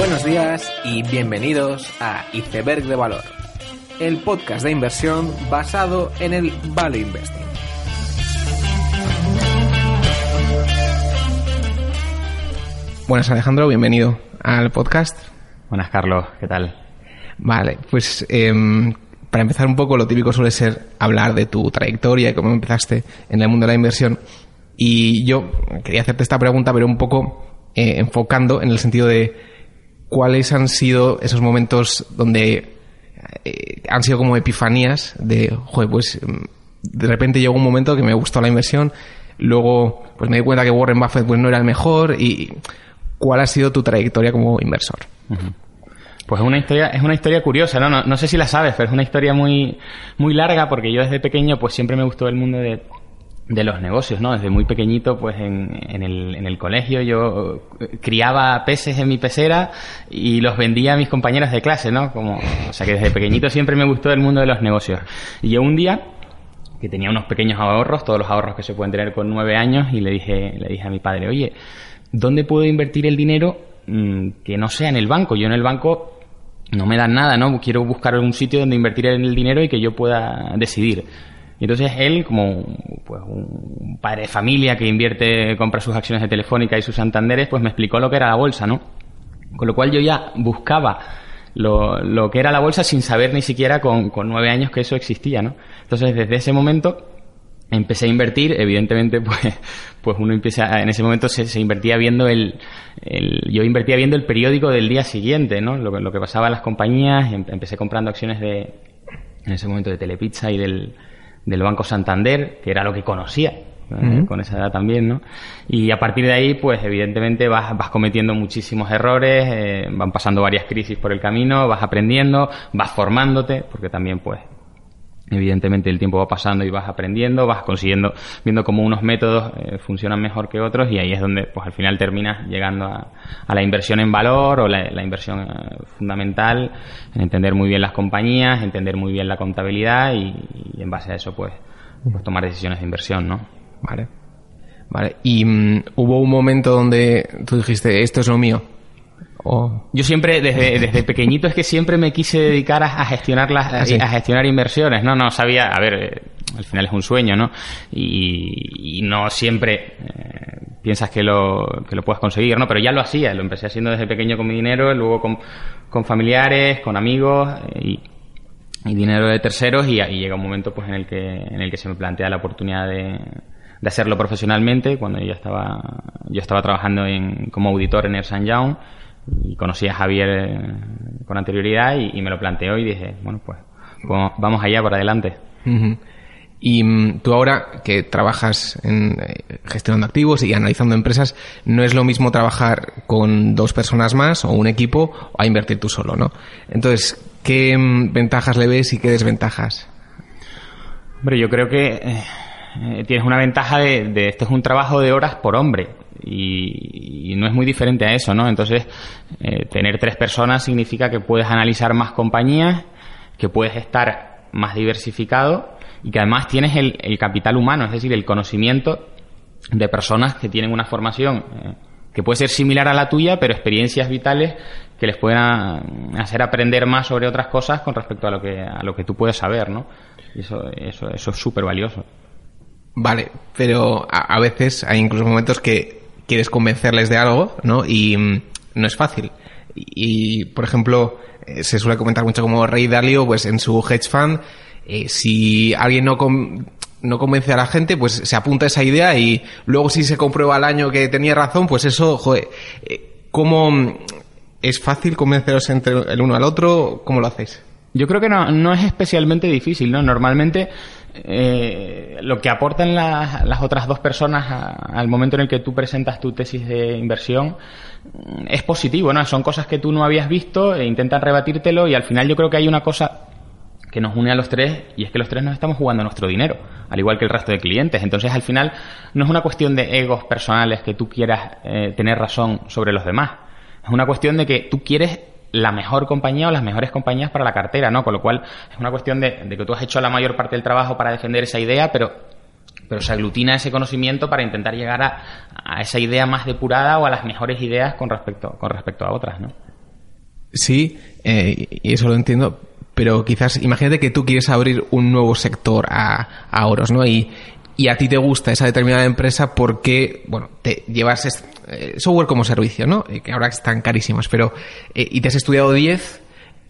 Buenos días y bienvenidos a Iceberg de Valor, el podcast de inversión basado en el Value Investing. Buenas Alejandro, bienvenido al podcast. Buenas Carlos, ¿qué tal? Vale, pues em, para empezar un poco lo típico suele ser hablar de tu trayectoria y cómo empezaste en el mundo de la inversión. Y yo quería hacerte esta pregunta, pero un poco eh, enfocando en el sentido de cuáles han sido esos momentos donde eh, han sido como epifanías de, joder, pues mm, de repente llegó un momento que me gustó la inversión, luego pues me di cuenta que Warren Buffett pues no era el mejor y cuál ha sido tu trayectoria como inversor. Pues es una historia, es una historia curiosa, ¿no? ¿no? No sé si la sabes, pero es una historia muy, muy larga porque yo desde pequeño pues siempre me gustó el mundo de, de los negocios, ¿no? Desde muy pequeñito, pues en, el, en el colegio yo eh, criaba peces en mi pecera y los vendía a mis compañeras de clase, ¿no? Como, o sea que desde pequeñito siempre me gustó el mundo de los negocios. Y yo un día, que tenía unos pequeños ahorros, todos los ahorros que se pueden tener con nueve años, y le dije, le dije a mi padre, oye, ¿dónde puedo invertir el dinero mmm, que no sea en el banco? Yo en el banco no me dan nada, ¿no? Quiero buscar un sitio donde invertir el dinero y que yo pueda decidir. Y entonces él, como pues, un padre de familia que invierte, compra sus acciones de Telefónica y sus Santanderes, pues me explicó lo que era la bolsa, ¿no? Con lo cual yo ya buscaba lo, lo que era la bolsa sin saber ni siquiera con, con nueve años que eso existía, ¿no? Entonces desde ese momento empecé a invertir, evidentemente, pues, pues uno empieza, en ese momento se, se invertía viendo el, el, yo invertía viendo el periódico del día siguiente, ¿no? Lo, lo que pasaba en las compañías, em, empecé comprando acciones de, en ese momento de Telepizza y del, del Banco Santander, que era lo que conocía. Uh -huh. con esa edad también, ¿no? Y a partir de ahí, pues evidentemente vas, vas cometiendo muchísimos errores, eh, van pasando varias crisis por el camino, vas aprendiendo, vas formándote, porque también pues evidentemente el tiempo va pasando y vas aprendiendo, vas consiguiendo, viendo cómo unos métodos eh, funcionan mejor que otros y ahí es donde pues al final terminas llegando a, la inversión en valor o la, inversión eh, fundamental, en entender muy bien las compañías, entender muy bien la contabilidad y, en base a eso pues, pues, tomar decisiones de inversión, ¿no? Vale. Vale. Y um, hubo un momento donde tú dijiste, esto es lo mío. Oh. Yo siempre, desde, desde pequeñito, es que siempre me quise dedicar a, a gestionar las, ¿Ah, sí? a gestionar inversiones, ¿no? No sabía, a ver, eh, al final es un sueño, ¿no? Y, y no siempre eh, piensas que lo, que lo puedes conseguir, ¿no? Pero ya lo hacía, lo empecé haciendo desde pequeño con mi dinero, luego con, con familiares, con amigos eh, y, y, dinero de terceros y, y, llega un momento pues en el que, en el que se me plantea la oportunidad de, de hacerlo profesionalmente, cuando yo estaba, yo estaba trabajando en, como auditor en Ernst Young y conocí a Javier eh, con anterioridad y, y, me lo planteó y dije, bueno, pues, pues vamos allá por adelante. Uh -huh. Y um, tú ahora que trabajas en eh, gestionando activos y analizando empresas, no es lo mismo trabajar con dos personas más o un equipo a invertir tú solo, ¿no? Entonces, ¿qué um, ventajas le ves y qué desventajas? Hombre, yo creo que eh, tienes una ventaja de, de, esto es un trabajo de horas por hombre y, no es muy diferente a eso, ¿no? Entonces, eh, tener tres personas significa que puedes analizar más compañías, que puedes estar más diversificado y que además tienes el, capital humano, es decir, el conocimiento de personas que tienen una formación eh, que puede ser similar a la tuya, pero experiencias vitales que les puedan hacer aprender más sobre otras cosas con respecto a lo que, a lo que tú puedes saber, ¿no? Y eso, eso, eso es súper valioso. Vale, pero a, veces hay incluso momentos que quieres convencerles de algo, ¿no? Y mm, no es fácil. Y, por ejemplo, eh, se suele comentar mucho como Rey Dalio, pues en su hedge fund, eh, si alguien no, com no convence a la gente, pues se apunta esa idea y luego si se comprueba al año que tenía razón, pues eso, joder, eh, ¿cómo es fácil convenceros entre el uno al otro? ¿Cómo lo hacéis? Yo creo que no, no es especialmente difícil, ¿no? Normalmente eh, lo que aportan la, las otras dos personas al momento en el que tú presentas tu tesis de inversión mm, es positivo, ¿no? Son cosas que tú no habías visto e intentan rebatírtelo y al final yo creo que hay una cosa que nos une a los tres y es que los tres nos estamos jugando nuestro dinero, al igual que el resto de clientes. Entonces, al final, no es una cuestión de egos personales que tú quieras eh, tener razón sobre los demás. Es una cuestión de que tú quieres la mejor compañía o las mejores compañías para la cartera, ¿no? Con lo cual es una cuestión de, que tú has hecho la mayor parte del trabajo para defender esa idea, pero pero se aglutina ese conocimiento para intentar llegar a, a, esa idea más depurada o a las mejores ideas con respecto con respecto a otras, ¿no? Sí, eh, y eso lo entiendo, pero quizás imagínate que tú quieres abrir un nuevo sector a, a Oros, ¿no? Y, y a ti te gusta esa determinada empresa porque, bueno, te llevas eh, software como servicio, ¿no? Eh, que ahora están carísimos, pero... Eh, y te has estudiado 10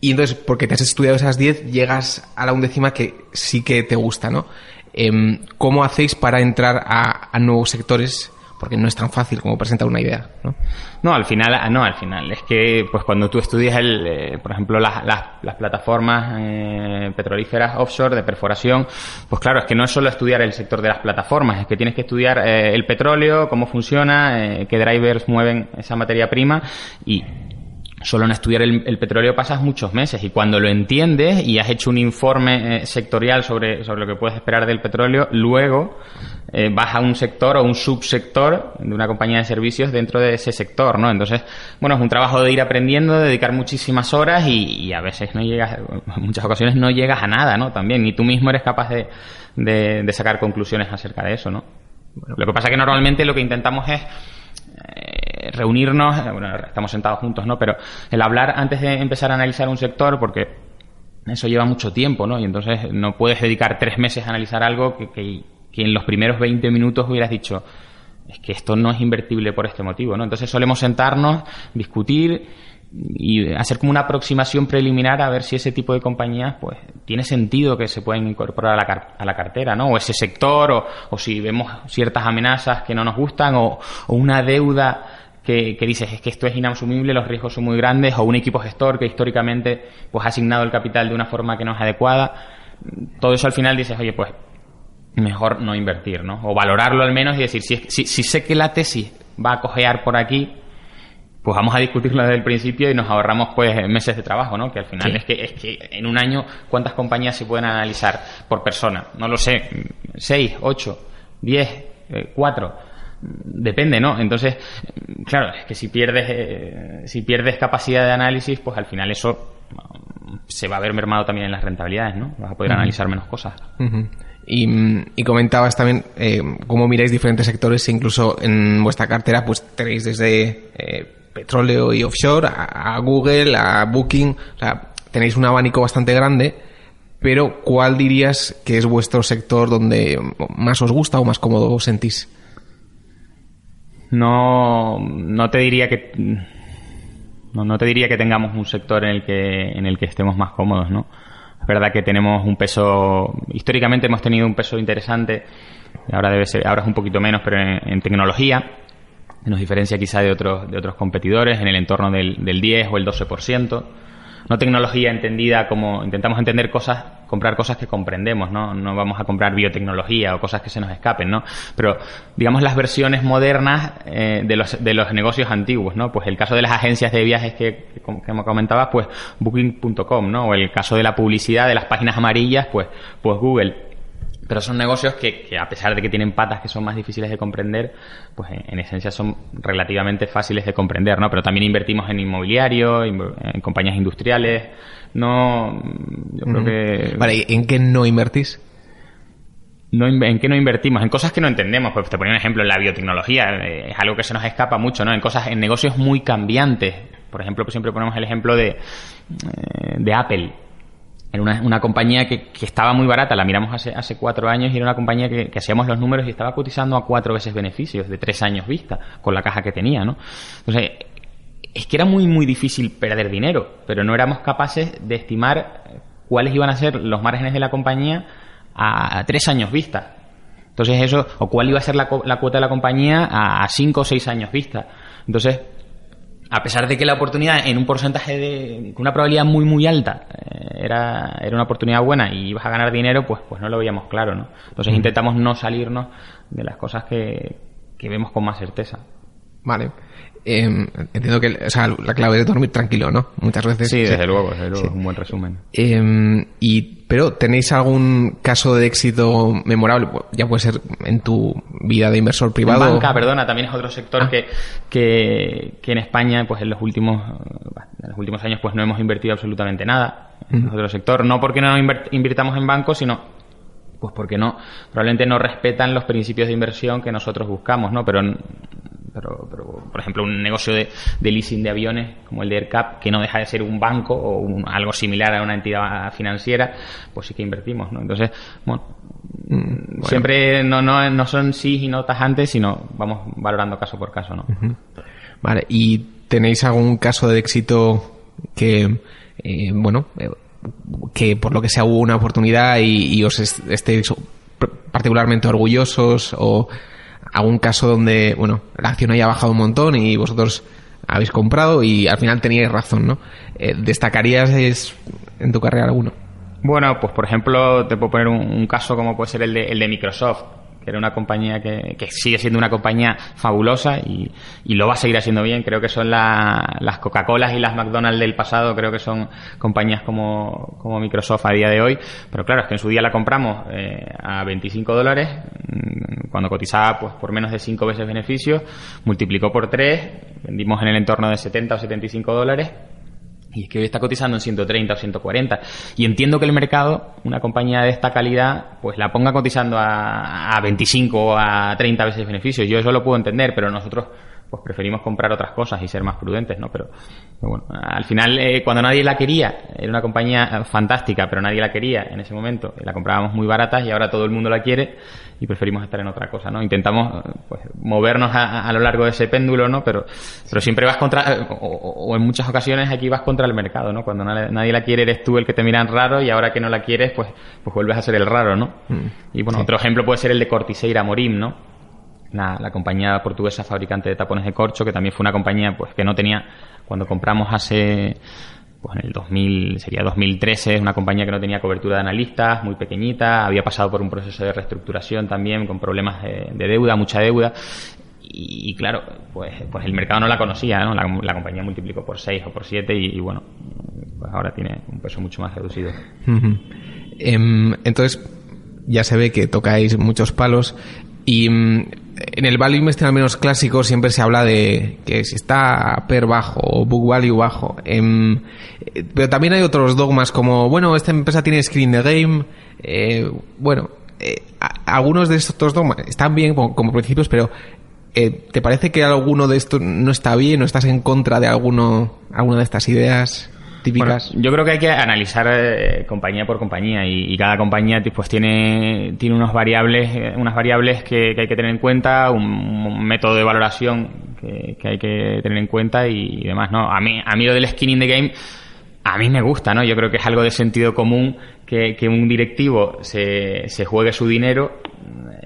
y entonces, porque te has estudiado esas 10, llegas a la undécima que sí que te gusta, ¿no? Em, ¿Cómo hacéis para entrar a nuevos sectores porque no es tan fácil como presentar una idea, ¿no? No, al final, ah, no, al final. Es que, pues cuando tú estudias, el, eh, por ejemplo, las, las, plataformas eh, petrolíferas offshore de perforación, pues claro, es que no es solo estudiar el sector de las plataformas, es que tienes que estudiar eh, el petróleo, cómo funciona, qué drivers mueven esa materia prima y solo en estudiar el, petróleo pasas muchos meses y cuando lo entiendes y has hecho un informe eh, sectorial sobre, sobre lo que puedes esperar del petróleo, luego eh, vas a un sector o un subsector de una compañía de servicios dentro de ese sector, ¿no? Entonces, bueno, es un trabajo de ir aprendiendo, de dedicar muchísimas horas y, a veces no llegas, en muchas ocasiones no llegas a nada, ¿no? También, ni tú mismo eres capaz de, de, sacar conclusiones acerca de eso, ¿no? lo que pasa es que normalmente lo que intentamos es eh, reunirnos, eh, bueno, estamos sentados juntos, ¿no? Pero el hablar antes de empezar a analizar un sector, porque eso lleva mucho tiempo, ¿no? Y entonces no puedes dedicar tres meses a analizar algo que, que, que en los primeros 20 minutos hubieras dicho, es que esto no es invertible por este motivo, ¿no? Entonces solemos sentarnos, discutir y hacer como una aproximación preliminar a ver si ese tipo de compañías pues tiene sentido que se pueden incorporar a la, a la cartera, ¿no? O ese sector, o, o, si vemos ciertas amenazas que no nos gustan, o, o una deuda que, que, dices es que esto es inasumible, los riesgos son muy grandes, o un equipo gestor que históricamente pues ha asignado el capital de una forma que no es adecuada. Todo eso al final dices, oye, pues mejor no invertir, ¿no? O valorarlo al menos y decir, si, si, si sé que la tesis va a cojear por aquí, pues vamos a discutirlo desde el principio y nos ahorramos pues meses de trabajo, ¿no? Que al final es que es que en un año cuántas compañías se pueden analizar por persona, no lo sé, seis, ocho, diez, eh, cuatro, depende, ¿no? Entonces, claro, es que si pierdes eh, si pierdes capacidad de análisis, pues al final eso se va a ver mermado también en las rentabilidades, ¿no? Vas a poder analizar menos cosas. y, comentabas también eh, cómo miráis diferentes sectores e incluso en vuestra cartera pues tenéis desde eh, petróleo y offshore, a, Google, a Booking, o sea, tenéis un abanico bastante grande, pero ¿cuál dirías que es vuestro sector donde más os gusta o más cómodo os sentís? No, no te diría que no, te diría que tengamos un sector en el que en el que estemos más cómodos, ¿no? Es verdad que tenemos un peso históricamente hemos tenido un peso interesante ahora debe ser ahora es un poquito menos pero en tecnología nos diferencia quizá de otros, de otros competidores en el entorno del, del 10 o el 12%. No tecnología entendida como intentamos entender cosas, comprar cosas que comprendemos, ¿no? No vamos a comprar biotecnología o cosas que se nos escapen, ¿no? Pero, digamos, las versiones modernas eh, de, los, de los negocios antiguos, ¿no? Pues el caso de las agencias de viajes que, que me comentabas, pues booking.com, ¿no? O el caso de la publicidad de las páginas amarillas, pues, pues Google pero son negocios que, a pesar de que tienen patas que son más difíciles de comprender, pues en, esencia son relativamente fáciles de comprender, ¿no? Pero también invertimos en inmobiliario, en compañías industriales, no, yo creo que... Vale, ¿en qué no invertís? No, ¿En qué no invertimos? En cosas que no entendemos. Pues te ponía un ejemplo, en la biotecnología. Eh, es algo que se nos escapa mucho, ¿no? En cosas, en negocios muy cambiantes. Por ejemplo, pues siempre ponemos el ejemplo de, eh, de Apple era una, una compañía que, que, estaba muy barata, la miramos hace, hace cuatro años y era una compañía que, hacíamos los números y estaba cotizando a cuatro veces beneficios de tres años vista con la caja que tenía, ¿no? Entonces, es que era muy, muy difícil perder dinero, pero no éramos capaces de estimar cuáles iban a ser los márgenes de la compañía a, tres años vista. Entonces eso, o cuál iba a ser la, la cuota de la compañía a cinco o seis años vista. Entonces, a pesar de que la oportunidad en un porcentaje de con una probabilidad muy muy alta eh, era, era una oportunidad buena y ibas a ganar dinero pues pues no lo veíamos claro no entonces intentamos no salirnos de las cosas que, que vemos con más certeza. Vale eh, entiendo que o sea, la clave es dormir tranquilo, ¿no? Muchas veces. Sí, desde luego, desde luego, un buen resumen. Eh, y, pero, ¿tenéis algún caso de éxito memorable? Ya puede ser en tu vida de inversor privado. En banca, perdona, también es otro sector ah. que, que, que, en España, pues en los últimos, en los últimos años, pues no hemos invertido absolutamente nada. Es otro sector. No porque no invirtamos en bancos, sino pues porque no, probablemente no respetan los principios de inversión que nosotros buscamos, ¿no? Pero pero, pero por ejemplo, un negocio de, leasing de aviones como el de AirCap, que no deja de ser un banco o algo similar a una entidad financiera, pues sí que invertimos, ¿no? Entonces, bueno, mm, siempre no, no, no son sí y no tajantes, sino vamos valorando caso por caso, ¿no? Vale, ¿y tenéis algún caso de éxito que, eh, bueno, eh, que por lo que sea hubo una oportunidad y, os estéis particularmente orgullosos o algún caso donde, bueno, la acción haya bajado un montón y vosotros habéis comprado y al final teníais razón, ¿no? Eh, ¿Destacarías en tu carrera alguno? Bueno, pues por ejemplo, te puedo poner un, caso como puede ser el de, el de Microsoft que era una compañía que, sigue siendo una compañía fabulosa y, lo va a seguir haciendo bien. Creo que son las Coca-Colas y las McDonald's del pasado, creo que son compañías como, Microsoft a día de hoy. Pero claro, es que en su día la compramos eh, a 25 dólares, mm, cuando cotizaba pues por menos de 5 veces beneficios, multiplicó por 3, vendimos en el entorno de 70 o 75 dólares y es que hoy está cotizando en 130 o 140. Y entiendo que el mercado, una compañía de esta calidad, pues la ponga cotizando a, a 25 o a 30 veces beneficios. Yo eso lo puedo entender, pero nosotros pues preferimos comprar otras cosas y ser más prudentes, ¿no? Pero, bueno, al final, eh, cuando nadie la quería, era una compañía fantástica, pero nadie la quería en ese momento, la comprábamos muy baratas y ahora todo el mundo la quiere y preferimos estar en otra cosa, ¿no? Intentamos pues, movernos a, lo largo de ese péndulo, ¿no? Pero, pero siempre vas contra, o, en muchas ocasiones aquí vas contra el mercado, ¿no? Cuando nadie, la quiere eres tú el que te miran raro y ahora que no la quieres, pues, pues vuelves a ser el raro, ¿no? Mm. Y bueno, otro ejemplo puede ser el de Cortiseira Morim, ¿no? La, compañía portuguesa fabricante de tapones de corcho, que también fue una compañía pues que no tenía, cuando compramos hace, pues en el 2000, sería 2013, una compañía que no tenía cobertura de analistas, muy pequeñita, había pasado por un proceso de reestructuración también, con problemas de, deuda, mucha deuda, y, claro, pues, pues el mercado no la conocía, ¿no? La, compañía multiplicó por 6 o por 7 y, bueno, pues ahora tiene un peso mucho más reducido. Em, entonces, ya se ve que tocáis muchos palos y mm, en el value investing al menos clásico siempre se habla de que si está per bajo o book value bajo. Em, pero también hay otros dogmas como, bueno, esta empresa tiene screen the game. Eh, bueno, eh, algunos de estos dogmas están bien como, principios, pero eh, ¿te parece que alguno de estos no está bien o estás en contra de alguno, alguna de estas ideas? Típicas? yo creo que hay que analizar eh, compañía por compañía y, cada compañía pues tiene, tiene unos variables, eh, unas variables que, hay que tener en cuenta, un, método de valoración que, hay que tener en cuenta y, demás, ¿no? A mí, a mí lo del skin in the game a mí me gusta, ¿no? Yo creo que es algo de sentido común que, que un directivo se, se juegue su dinero,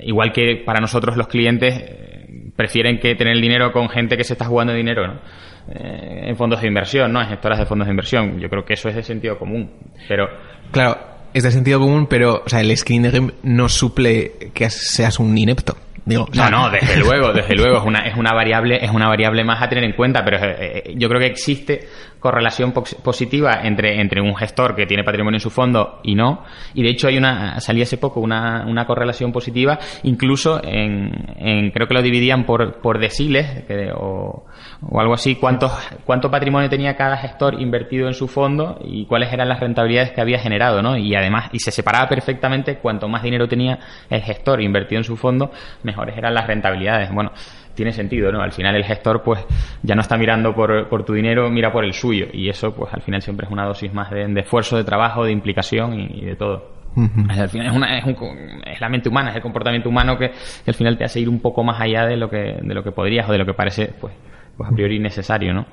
igual que para nosotros los clientes eh, prefieren que tener el dinero con gente que se está jugando dinero, ¿no? Eh, en fondos de inversión, ¿no? En gestoras de fondos de inversión. Yo creo que eso es de sentido común. Pero. Claro, es de sentido común, pero, o sea, el screen game no suple que seas un inepto. Digo, no, no, desde luego, desde luego es una, es una variable, es una variable más a tener en cuenta, pero eh, eh, yo creo que existe correlación positiva entre, entre un gestor que tiene patrimonio en su fondo y no. Y de hecho hay una, salí hace poco una, una correlación positiva, incluso en, en, creo que lo dividían por, por deciles, o, o algo así, cuánto, cuánto patrimonio tenía cada gestor invertido en su fondo y cuáles eran las rentabilidades que había generado, ¿no? Y además, y se separaba perfectamente cuanto más dinero tenía el gestor invertido en su fondo, mejores eran las rentabilidades. Bueno, tiene sentido, ¿no? Al final el gestor, pues, ya no está mirando por, por tu dinero, mira por el suyo. Y eso, pues, al final siempre es una dosis más de, esfuerzo, de trabajo, de implicación y, de todo. Al final es, una, es, es, la mente humana, es el comportamiento humano que, que, al final te hace ir un poco más allá de lo que, de lo que podrías o de lo que parece, pues, pues a priori necesario, ¿no?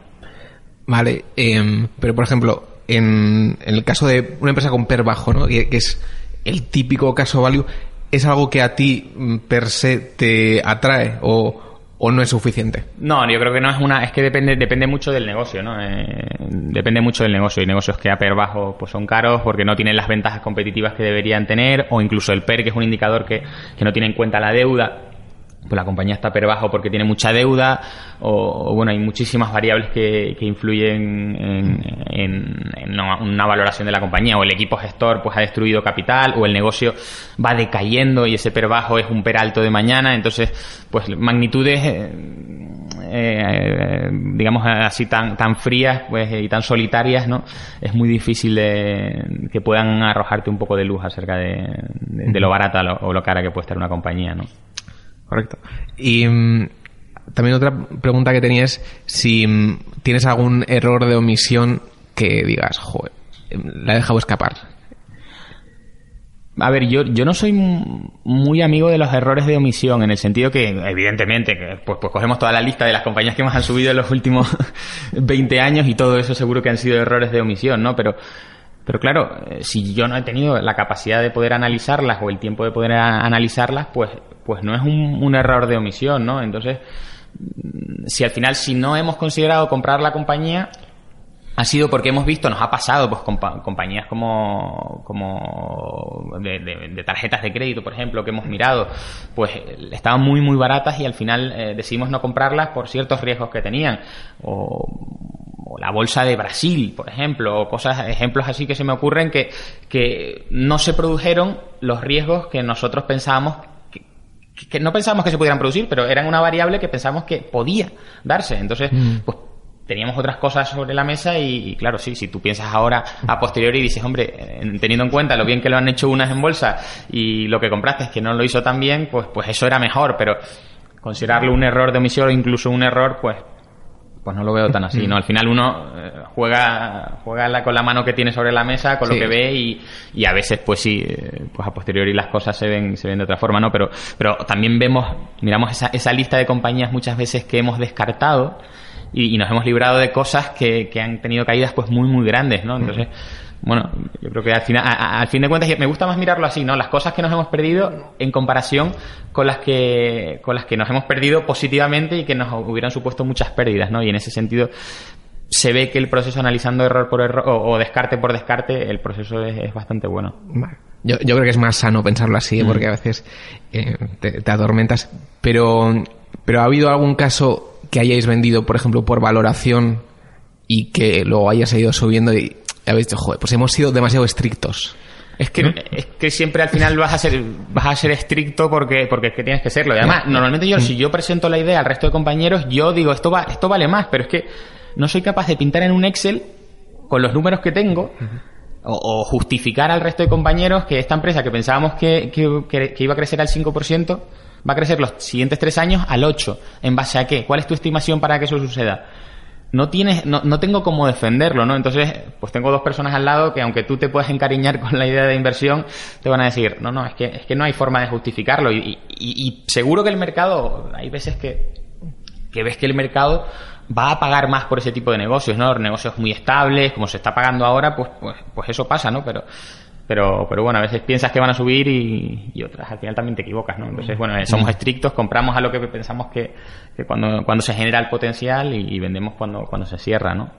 Vale, em, pero por ejemplo, en, el caso de una empresa con PER bajo, ¿no? que, es el típico caso value, ¿es algo que a ti mm, per se te atrae o, no es suficiente? No, yo creo que no es una, es que depende, depende mucho del negocio, ¿no? Eh, depende mucho del negocio. Hay negocios que a PER bajo pues son caros porque no tienen las ventajas competitivas que deberían tener, o incluso el PER, que es un indicador que, que no tiene en cuenta la deuda, pues la compañía está per bajo porque tiene mucha deuda o, bueno hay muchísimas variables que, que influyen en, una, valoración de la compañía. O el equipo gestor pues ha destruido capital o el negocio va decayendo y ese per bajo es un per alto de mañana. Entonces pues magnitudes eh, eh, digamos así tan tan frías pues y tan solitarias no es muy difícil de, que puedan arrojarte un poco de luz acerca de, de lo barata o lo cara que puede estar una compañía no correcto. Y mm, también otra pregunta que tenía es si mm, tienes algún error de omisión que digas, joder, la he dejado escapar. A ver, yo, yo no soy muy amigo de los errores de omisión, en el sentido que, evidentemente, pues, pues cogemos toda la lista de las compañías que más han subido en los últimos 20 años y todo eso seguro que han sido errores de omisión, ¿no? Pero, pero claro, eh, si yo no he tenido la capacidad de poder analizarlas o el tiempo de poder analizarlas, pues, pues no es un, un error de omisión, ¿no? Entonces, mm, si al final, si no hemos considerado comprar la compañía, ha sido porque hemos visto, nos ha pasado, pues compañías como, como de, tarjetas de crédito, por ejemplo, que hemos mirado, pues estaban muy, muy baratas y al final eh, decidimos no comprarlas por ciertos riesgos que tenían. La bolsa de Brasil, por ejemplo, o cosas, ejemplos así que se me ocurren que, que no se produjeron los riesgos que nosotros pensábamos que, no pensábamos que se pudieran producir, pero eran una variable que pensábamos que podía darse. Entonces, mm. pues teníamos otras cosas sobre la mesa y, claro, sí, si tú piensas ahora a posteriori y dices, hombre, teniendo en cuenta lo bien que lo han hecho unas en bolsa y lo que compraste es que no lo hizo tan bien, pues, pues eso era mejor, pero considerarlo un error de omisión o incluso un error, pues pues no lo veo tan así, ¿no? Al final uno eh, juega, juega con la mano que tiene sobre la mesa, con lo que ve y, y, a veces pues sí, eh, pues a posteriori las cosas se ven, se ven de otra forma, ¿no? Pero, pero también vemos, miramos esa, esa lista de compañías muchas veces que hemos descartado y, nos hemos librado de cosas que, que, han tenido caídas pues muy muy grandes, ¿no? Entonces, bueno, yo creo que al final, al fin de cuentas me gusta más mirarlo así, ¿no? Las cosas que nos hemos perdido en comparación con las que con las que nos hemos perdido positivamente y que nos hubieran supuesto muchas pérdidas, ¿no? Y en ese sentido se ve que el proceso analizando error por error o, descarte por descarte, el proceso es, bastante bueno. Yo, yo, creo que es más sano pensarlo así, ¿eh? porque a veces eh, te, te, atormentas. Pero, pero ha habido algún caso que hayáis vendido, por ejemplo, por valoración y que luego hayas ido subiendo y habéis dicho, joder, pues hemos sido demasiado estrictos. Es que, es que siempre al final vas a ser vas a ser estricto porque porque es que tienes que serlo. Y además, normalmente yo si yo presento la idea al resto de compañeros, yo digo, esto va esto vale más, pero es que no soy capaz de pintar en un Excel con los números que tengo o, justificar al resto de compañeros que esta empresa que pensábamos que, que, que iba a crecer al 5%, va a crecer los siguientes tres años al 8. ¿En base a qué? ¿Cuál es tu estimación para que eso suceda? No tienes, no, no tengo cómo defenderlo, ¿no? Entonces, pues tengo dos personas al lado que aunque tú te puedas encariñar con la idea de inversión, te van a decir, no, no, es que, es que no hay forma de justificarlo. Y, y, seguro que el mercado, hay veces que, que ves que el mercado va a pagar más por ese tipo de negocios, ¿no? Negocios muy estables, como se está pagando ahora, pues, pues, pues eso pasa, ¿no? Pero, pero, pero bueno, a veces piensas que van a subir y, otras al final también te equivocas, ¿no? Entonces, bueno, eh, somos estrictos, compramos a lo que pensamos que, cuando, cuando se genera el potencial y, vendemos cuando, cuando se cierra, ¿no?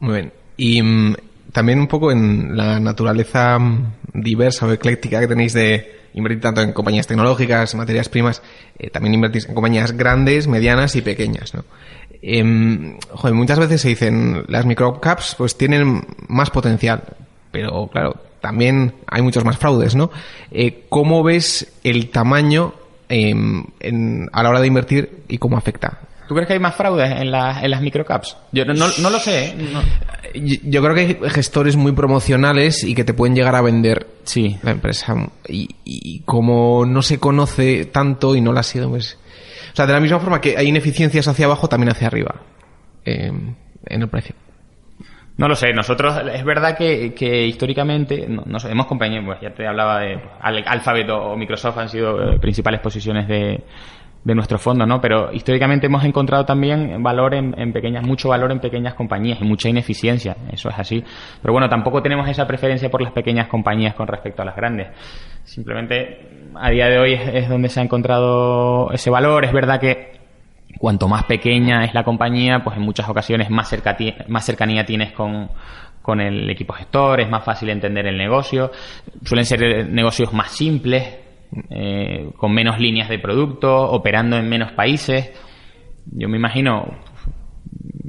Muy bien. Y mm, también un poco en la naturaleza mm, diversa o ecléctica que tenéis de invertir tanto en compañías tecnológicas, materias primas, eh, también invertís en compañías grandes, medianas y pequeñas, ¿no? Em, joder, muchas veces se dicen las microcaps pues tienen más potencial, pero claro, también hay muchos más fraudes, ¿no? Eh, ¿Cómo ves el tamaño em, a la hora de invertir y cómo afecta? ¿Tú crees que hay más fraudes en, en las microcaps? Yo no, lo sé. ¿eh? Yo, creo que hay gestores muy promocionales y que te pueden llegar a vender sí. la empresa. Y, como no se conoce tanto y no la ha sido, pues... O sea, de la misma forma que hay ineficiencias hacia abajo, también hacia arriba em, en el precio. No lo sé, nosotros es verdad que, que históricamente nos hemos compañía, pues ya te hablaba de Alphabet o Microsoft han sido eh, principales posiciones de, de nuestro fondo, ¿no? Pero históricamente hemos encontrado también valor en, pequeñas, mucho valor en pequeñas compañías y mucha ineficiencia, eso es así. Pero bueno, tampoco tenemos esa preferencia por las pequeñas compañías con respecto a las grandes. Simplemente a día de hoy es donde se ha encontrado ese valor. Es verdad que cuanto más pequeña es la compañía, pues en muchas ocasiones más, más cercanía tienes con, con el equipo gestor, es más fácil entender el negocio, suelen ser eh, negocios más simples, eh, con menos líneas de producto, operando en menos países. Yo me imagino,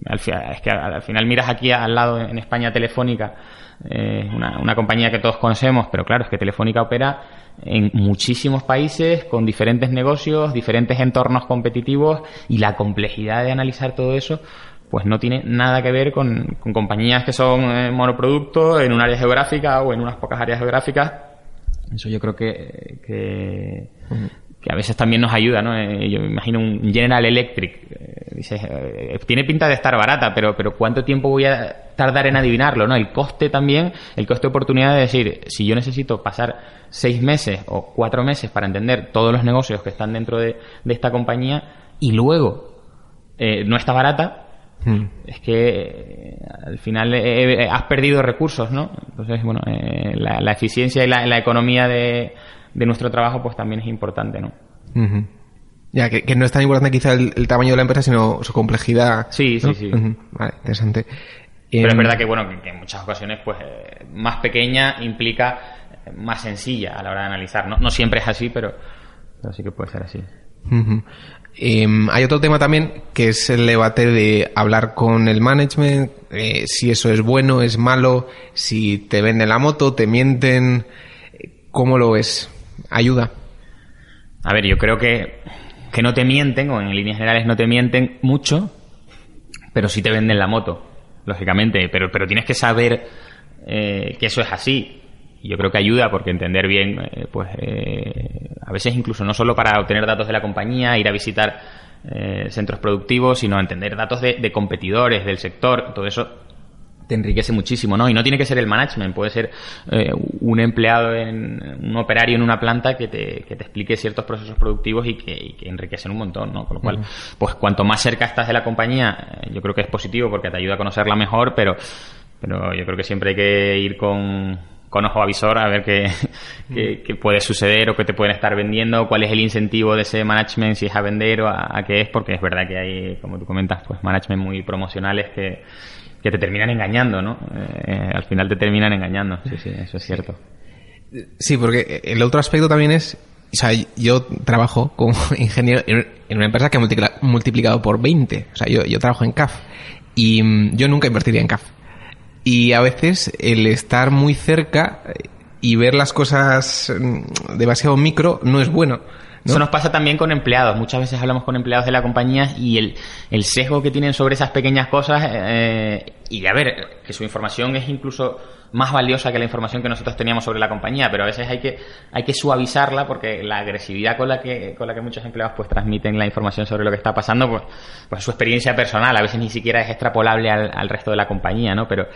al, es que al final miras aquí al lado en España Telefónica, eh, una, una compañía que todos conocemos, pero claro, es que Telefónica opera en muchísimos países con diferentes negocios, diferentes entornos competitivos y la complejidad de analizar todo eso pues no tiene nada que ver con, compañías que son eh, monoproductos en un área geográfica o en unas pocas áreas geográficas. Eso yo creo que, que, que a veces también nos ayuda, ¿no? Eh, yo me imagino un General Electric, eh, dices, eh, tiene pinta de estar barata, pero, pero ¿cuánto tiempo voy a tardar en adivinarlo, ¿no? El coste también, el coste de oportunidad de decir, si yo necesito pasar seis meses o cuatro meses para entender todos los negocios que están dentro de, de esta compañía y luego no está barata, hmm. es que al final has perdido recursos, ¿no? Entonces, bueno, la, eficiencia y la, la economía de, de nuestro trabajo, pues también es importante, ¿no? Ya, que, no es tan importante quizá el, tamaño de la empresa, sino su complejidad. Sí, sí, sí. Vale, interesante. Pero es em, verdad que, bueno, que, en muchas ocasiones, pues, eh, más pequeña implica más sencilla a la hora de analizar. No, no siempre es así, pero, sí que puede ser así. Em, hay otro tema también que es el debate de hablar con el management, eh, si eso es bueno, es malo, si te venden la moto, te mienten, ¿cómo lo ves? Ayuda? A ver, yo creo que, que no te mienten, o en líneas generales no te mienten mucho, pero sí te venden la moto, lógicamente. Pero, pero tienes que saber eh, que eso es así. Yo creo que ayuda porque entender bien, eh, pues eh, a veces incluso no solo para obtener datos de la compañía, ir a visitar centros productivos, sino entender datos de competidores, del sector, todo eso te enriquece muchísimo, ¿no? Y no tiene que ser el management, puede ser eh, un empleado, en, un operario en una planta que te, que te explique ciertos procesos productivos y que, enriquecen un montón, ¿no? Con lo cual, pues cuanto más cerca estás de la compañía, eh, yo creo que es positivo porque te ayuda a conocerla mejor, pero, pero yo creo que siempre hay que ir con, con ojo avisor a ver qué, qué, puede suceder o qué te pueden estar vendiendo, cuál es el incentivo de ese management, si es a vender o a, a qué es, porque es verdad que hay, como tú comentas, pues management muy promocionales que que te terminan engañando, ¿no? Eh, al final te terminan engañando, sí, sí, eso es cierto. Sí, porque el otro aspecto también es, o sea, yo trabajo como ingeniero en una empresa que ha multiplicado por 20, o sea, yo, yo trabajo en CAF y mm, yo nunca invertiría en CAF. Y a veces el estar muy cerca y ver las cosas mm, demasiado micro no es bueno. Eso nos pasa también con empleados. Muchas veces hablamos con empleados de la compañía y el, el sesgo que tienen sobre esas pequeñas cosas eh, y a ver, que su información es incluso más valiosa que la información que nosotros teníamos sobre la compañía, pero a veces hay que, hay que suavizarla porque la agresividad con la que, con la que muchos empleados pues transmiten la información sobre lo que está pasando, pues, pues su experiencia personal, a veces ni siquiera es extrapolable al, al resto de la compañía, ¿no? Pero,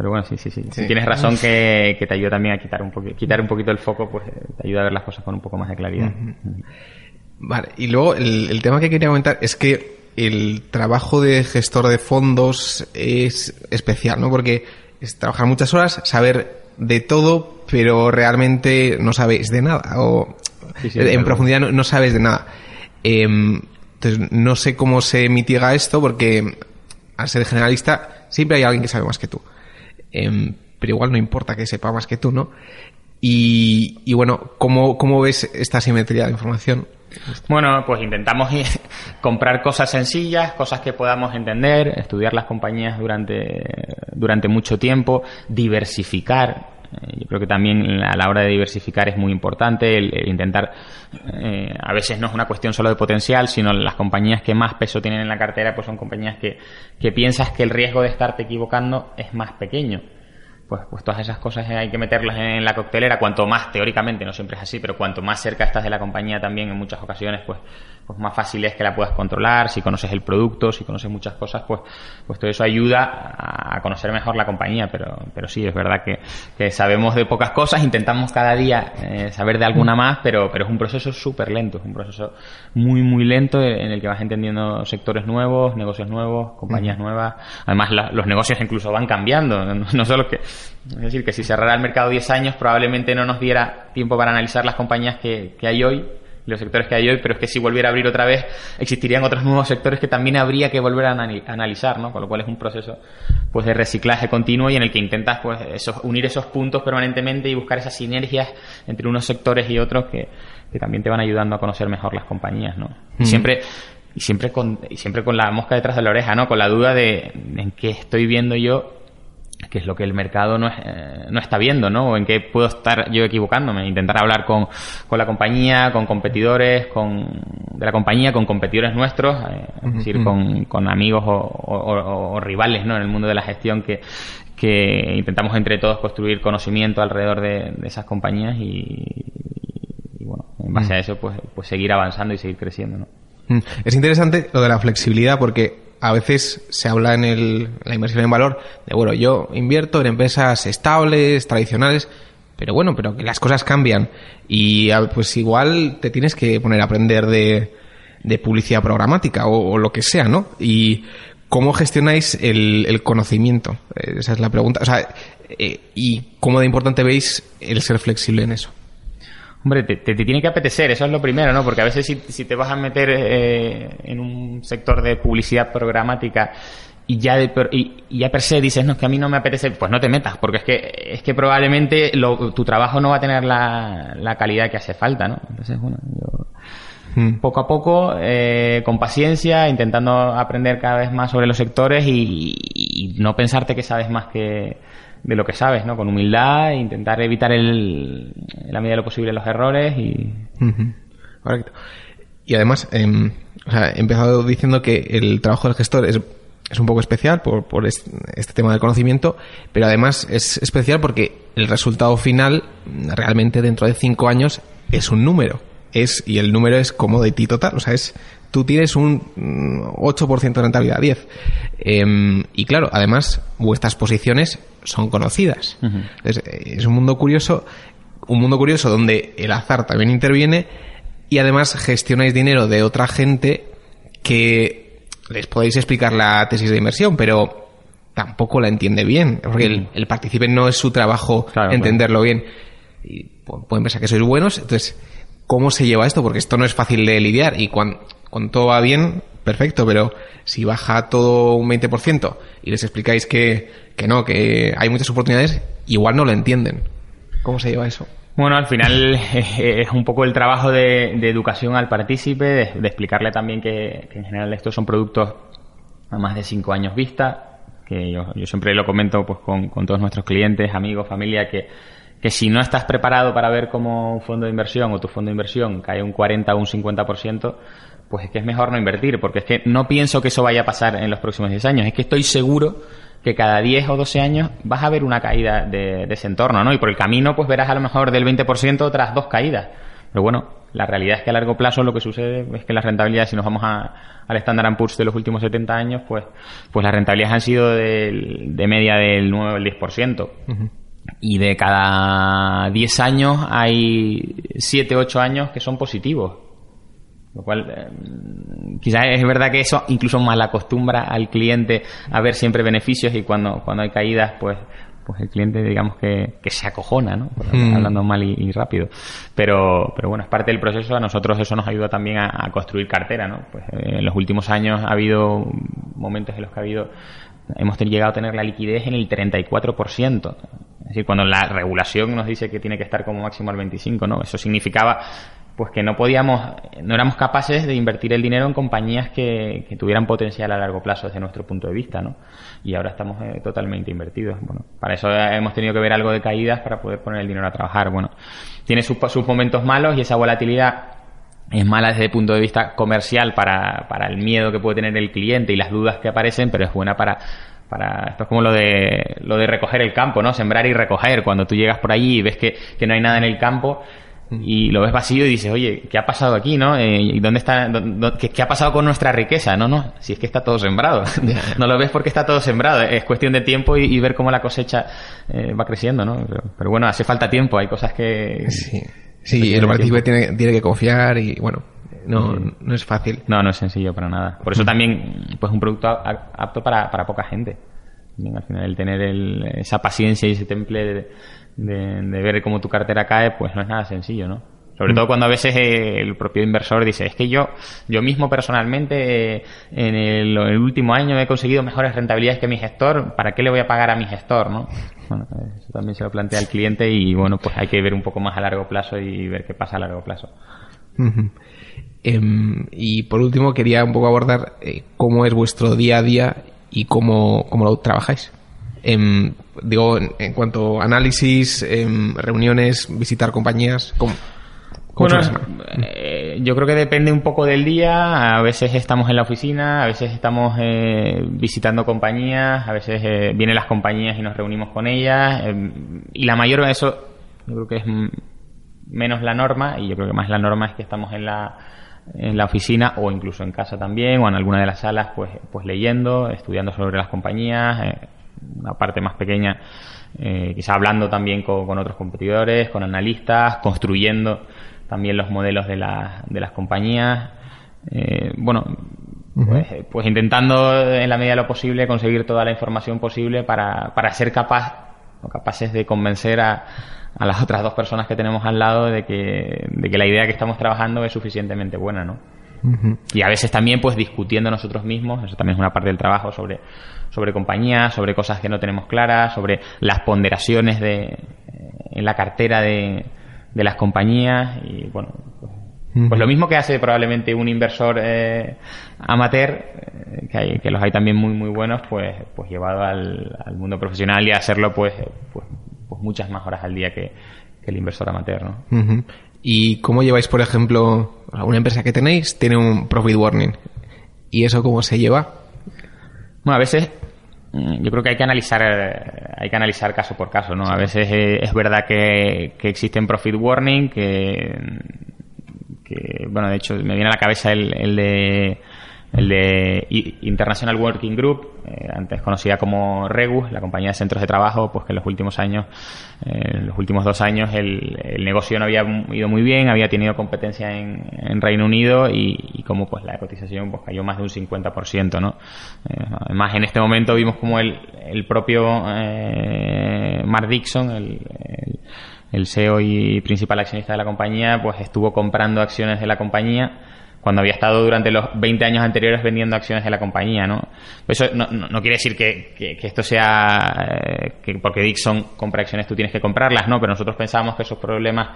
pero bueno, sí, sí, sí. Si tienes razón que, te ayuda también a quitar un, poquito, quitar un poquito el foco, pues eh, te ayuda a ver las cosas con un poco más de claridad. Vale, y luego el, tema que quería comentar es que el trabajo de gestor de fondos es especial, ¿no? Porque es trabajar muchas horas, saber de todo, pero realmente no sabéis de nada. O en profundidad no, sabes de nada. Em, entonces, no sé cómo se mitiga esto porque al ser generalista siempre hay alguien que sabe más que tú. Em, pero igual no importa que sepa más que tú, ¿no? Y, bueno, ¿cómo, ¿cómo ves esta simetría de información? Bueno, pues intentamos comprar cosas sencillas, cosas que podamos entender, estudiar las compañías durante, durante mucho tiempo, diversificar. Eh, yo creo que también a la hora de diversificar es muy importante el, intentar, eh, a veces no es una cuestión solo de potencial, sino las compañías que más peso tienen en la cartera, pues son compañías que, que piensas que el riesgo de estarte equivocando es más pequeño. Pues, pues todas esas cosas hay que meterlas en la coctelera, cuanto más, teóricamente, no siempre es así, pero cuanto más cerca estás de la compañía también en muchas ocasiones, pues, pues más fácil es que la puedas controlar, si conoces el producto, si conoces muchas cosas, pues, pues todo eso ayuda a conocer mejor la compañía, pero, pero sí, es verdad que, que sabemos de pocas cosas, intentamos cada día eh, saber de alguna más, pero, pero es un proceso súper lento, es un proceso muy, muy lento en el que vas entendiendo sectores nuevos, negocios nuevos, compañías nuevas, además los negocios incluso van cambiando, no solo que es decir, que si cerrara el mercado 10 años probablemente no nos diera tiempo para analizar las compañías que, hay hoy, los sectores que hay hoy, pero es que si volviera a abrir otra vez existirían otros nuevos sectores que también habría que volver a analizar, ¿no? Con lo cual es un proceso pues de reciclaje continuo y en el que intentas pues unir esos puntos permanentemente y buscar esas sinergias entre unos sectores y otros que, también te van ayudando a conocer mejor las compañías, ¿no? Mm. Siempre y siempre con y siempre con la mosca detrás de la oreja, ¿no? Con la duda de en qué estoy viendo yo que es lo que el mercado no, eh, no está viendo, ¿no? O en qué puedo estar yo equivocándome. Intentar hablar con, con la compañía, con competidores, con, de la compañía, con competidores nuestros, eh, es decir, con, con amigos o, o, rivales, ¿no? En el mundo de la gestión que, que intentamos entre todos construir conocimiento alrededor de, de esas compañías y, y, bueno, en base a eso, pues, pues seguir avanzando y seguir creciendo, ¿no? Mm. Es interesante lo de la flexibilidad porque a veces se habla en, el, la inversión en valor de, bueno, yo invierto en empresas estables, tradicionales, pero bueno, pero que las cosas cambian y pues igual te tienes que poner a aprender de, publicidad programática o, lo que sea, ¿no? Y cómo gestionáis el, el conocimiento, eh, esa es la pregunta. O sea, eh, y cómo de importante veis el ser flexible en eso. Hombre, te, te, tiene que apetecer, eso es lo primero, ¿no? Porque a veces si, si te vas a meter eh, en un sector de publicidad programática y ya de, y, ya per se dices, no, es que a mí no me apetece, pues no te metas, porque es que, es que probablemente lo, tu trabajo no va a tener la, la calidad que hace falta, ¿no? Entonces, bueno, yo hmm. poco a poco, eh, con paciencia, intentando aprender cada vez más sobre los sectores y, y no pensarte que sabes más que, de lo que sabes, ¿no? Con humildad, intentar evitar el, en la medida de lo posible los errores y... Y además, em, o sea, he empezado diciendo que el trabajo del gestor es, es un poco especial por, por este, tema del conocimiento, pero además es especial porque el resultado final, realmente dentro de cinco años, es un número. Es, y el número es como de ti total, o sea, es tú tienes un 8% de rentabilidad, 10. Em, y claro, además, vuestras posiciones son conocidas. es un mundo curioso, un mundo curioso donde el azar también interviene y además gestionáis dinero de otra gente que les podéis explicar la tesis de inversión, pero tampoco la entiende bien, porque el, el no es su trabajo entenderlo bien. Y pueden pensar que sois buenos, entonces, ¿cómo se lleva esto? Porque esto no es fácil de lidiar y cuando con todo va bien, perfecto, pero si baja todo un 20% y les explicáis que, que no, que hay muchas oportunidades, igual no lo entienden. ¿Cómo se lleva eso? Bueno, al final es un poco el trabajo de, educación al partícipe, de, explicarle también que, en general estos son productos a más de cinco años vista, que yo, siempre lo comento pues con, todos nuestros clientes, amigos, familia, que, que si no estás preparado para ver cómo un fondo de inversión o tu fondo de inversión cae un 40 o un 50%, pues es que es mejor no invertir, porque es que no pienso que eso vaya a pasar en los próximos 10 años. Es que estoy seguro que cada 10 o 12 años vas a ver una caída de, ese entorno, ¿no? Y por el camino, pues verás a lo mejor del 20% otras dos caídas. Pero bueno, la realidad es que a largo plazo lo que sucede es que las rentabilidades, si nos vamos a, al Standard Poor's de los últimos 70 años, pues, pues las rentabilidades han sido de, de media del 9 o el 10%. Y de cada 10 años hay 7, 8 años que son positivos. Lo cual, eh, quizás es verdad que eso incluso mal acostumbra al cliente a ver siempre beneficios y cuando, cuando hay caídas, pues, pues el cliente digamos que, que se acojona, ¿no? Mm. Hablando mal y, rápido. Pero, pero bueno, es parte del proceso. A nosotros eso nos ayuda también a, construir cartera, ¿no? Pues eh, en los últimos años ha habido momentos en los que ha habido hemos llegado a tener la liquidez en el 34%. Es decir, cuando la regulación nos dice que tiene que estar como máximo al 25%, ¿no? Eso significaba pues que no podíamos, no éramos capaces de invertir el dinero en compañías que, tuvieran potencial a largo plazo desde nuestro punto de vista, ¿no? Y ahora estamos eh, totalmente invertidos. Bueno, para eso hemos tenido que ver algo de caídas para poder poner el dinero a trabajar. Bueno, tiene sus, sus momentos malos y esa volatilidad es mala desde el punto de vista comercial para, para el miedo que puede tener el cliente y las dudas que aparecen, pero es buena para para esto es como lo de lo de recoger el campo, ¿no? Sembrar y recoger. Cuando tú llegas por allí y ves que, que no hay nada en el campo, y lo ves vacío y dices, oye, ¿qué ha pasado aquí, no? Eh, ¿Y dónde está, qué, ha pasado con nuestra riqueza? No, no, si es que está todo sembrado. no lo ves porque está todo sembrado. Es cuestión de tiempo y, ver cómo la cosecha eh, va creciendo, ¿no? Pero, bueno, hace falta tiempo. Hay cosas que... Sí, sí el partícipe tiene, tiene que confiar y, bueno, no, no es fácil. No, no es sencillo para nada. Por eso también, pues un producto apto para, para poca gente. al final, el tener esa paciencia y ese temple de, de, ver cómo tu cartera cae, pues no es nada sencillo, ¿no? Sobre todo cuando a veces eh, el propio inversor dice, es que yo, yo mismo personalmente eh, en, el, último año he conseguido mejores rentabilidades que mi gestor, ¿para qué le voy a pagar a mi gestor? ¿no? Bueno, eso también se lo plantea el cliente y bueno, pues hay que ver un poco más a largo plazo y ver qué pasa a largo plazo. Em, y por último quería un poco abordar eh, cómo es vuestro día a día y cómo, cómo lo trabajáis. Em, digo, en, cuanto a análisis, em, reuniones, visitar compañías, ¿cómo, bueno, eh, yo creo que depende un poco del día. A veces estamos en la oficina, a veces estamos eh, visitando compañías, a veces eh, vienen las compañías y nos reunimos con ellas. Em, y la mayor de eso, yo creo que es menos la norma y yo creo que más la norma es que estamos en la en la oficina o incluso en casa también o en alguna de las salas pues pues leyendo estudiando sobre las compañías eh, una parte más pequeña eh, quizá hablando también con, otros competidores con analistas construyendo también los modelos de, de las compañías. Eh, bueno pues, pues, intentando en la medida de lo posible conseguir toda la información posible para, para ser capaz o capaces de convencer a, a las otras dos personas que tenemos al lado de que, de que la idea que estamos trabajando es suficientemente buena, ¿no? Y a veces también pues discutiendo nosotros mismos, eso también es una parte del trabajo sobre, sobre compañías, sobre cosas que no tenemos claras, sobre las ponderaciones de, en la cartera de, de las compañías y bueno, pues, lo mismo que hace probablemente un inversor eh, amateur, eh, que, hay, que los hay también muy muy buenos, pues, pues llevado al, al mundo profesional y hacerlo pues, pues pues muchas más horas al día que, el inversor amateur, ¿no? ¿Y cómo lleváis, por ejemplo, una empresa que tenéis tiene un profit warning? ¿Y eso cómo se lleva? Bueno, a veces yo creo que hay que analizar hay que analizar caso por caso, ¿no? A veces eh, es verdad que, que existen profit warning, que, que, bueno, de hecho me viene a la cabeza el, el de el de International Working Group, eh, antes conocida como Regus, la compañía de centros de trabajo, pues que en los últimos años, eh, en los últimos dos años, el, negocio no había ido muy bien, había tenido competencia en, Reino Unido y, como pues la cotización pues cayó más de un 50%, ¿no? Eh, además, en este momento vimos como el, el propio Mark Dixon, el, el CEO y principal accionista de la compañía, pues estuvo comprando acciones de la compañía cuando había estado durante los 20 años anteriores vendiendo acciones de la compañía, ¿no? Eso no, no, quiere decir que, que, esto sea eh, que porque Dixon compra acciones tú tienes que comprarlas, ¿no? Pero nosotros pensábamos que esos problemas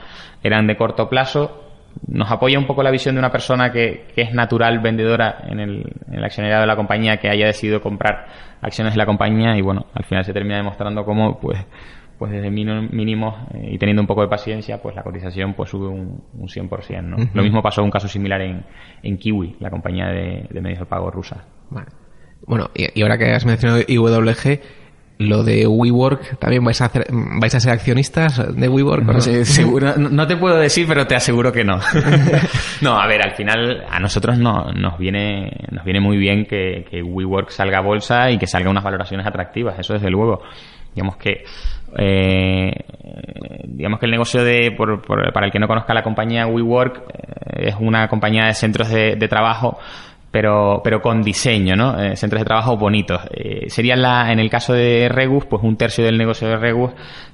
eran de corto plazo. Nos apoya un poco la visión de una persona que, que es natural vendedora en el, en el accionariado de la compañía que haya decidido comprar acciones de la compañía y bueno, al final se termina demostrando cómo pues pues desde mínimos eh, y teniendo un poco de paciencia, pues la cotización pues sube un, un 100%. ¿no? Lo mismo pasó un caso similar en, en Kiwi, la compañía de, medios de pago rusa. Bueno, y, ahora que has mencionado IWG, lo de WeWork, ¿también vais a, hacer, vais a ser accionistas de WeWork? No, seguro, no, te puedo decir, pero te aseguro que no. no, a ver, al final a nosotros no, nos, viene, nos viene muy bien que, que WeWork salga a bolsa y que salga unas valoraciones atractivas, eso desde luego. Digamos que eh, digamos que el negocio de, por, para el que no conozca la compañía WeWork, eh, es una compañía de centros de, trabajo, pero, pero con diseño, ¿no? Eh, centros de trabajo bonitos. Eh, sería la, en el caso de Regus, pues un tercio del negocio de Regus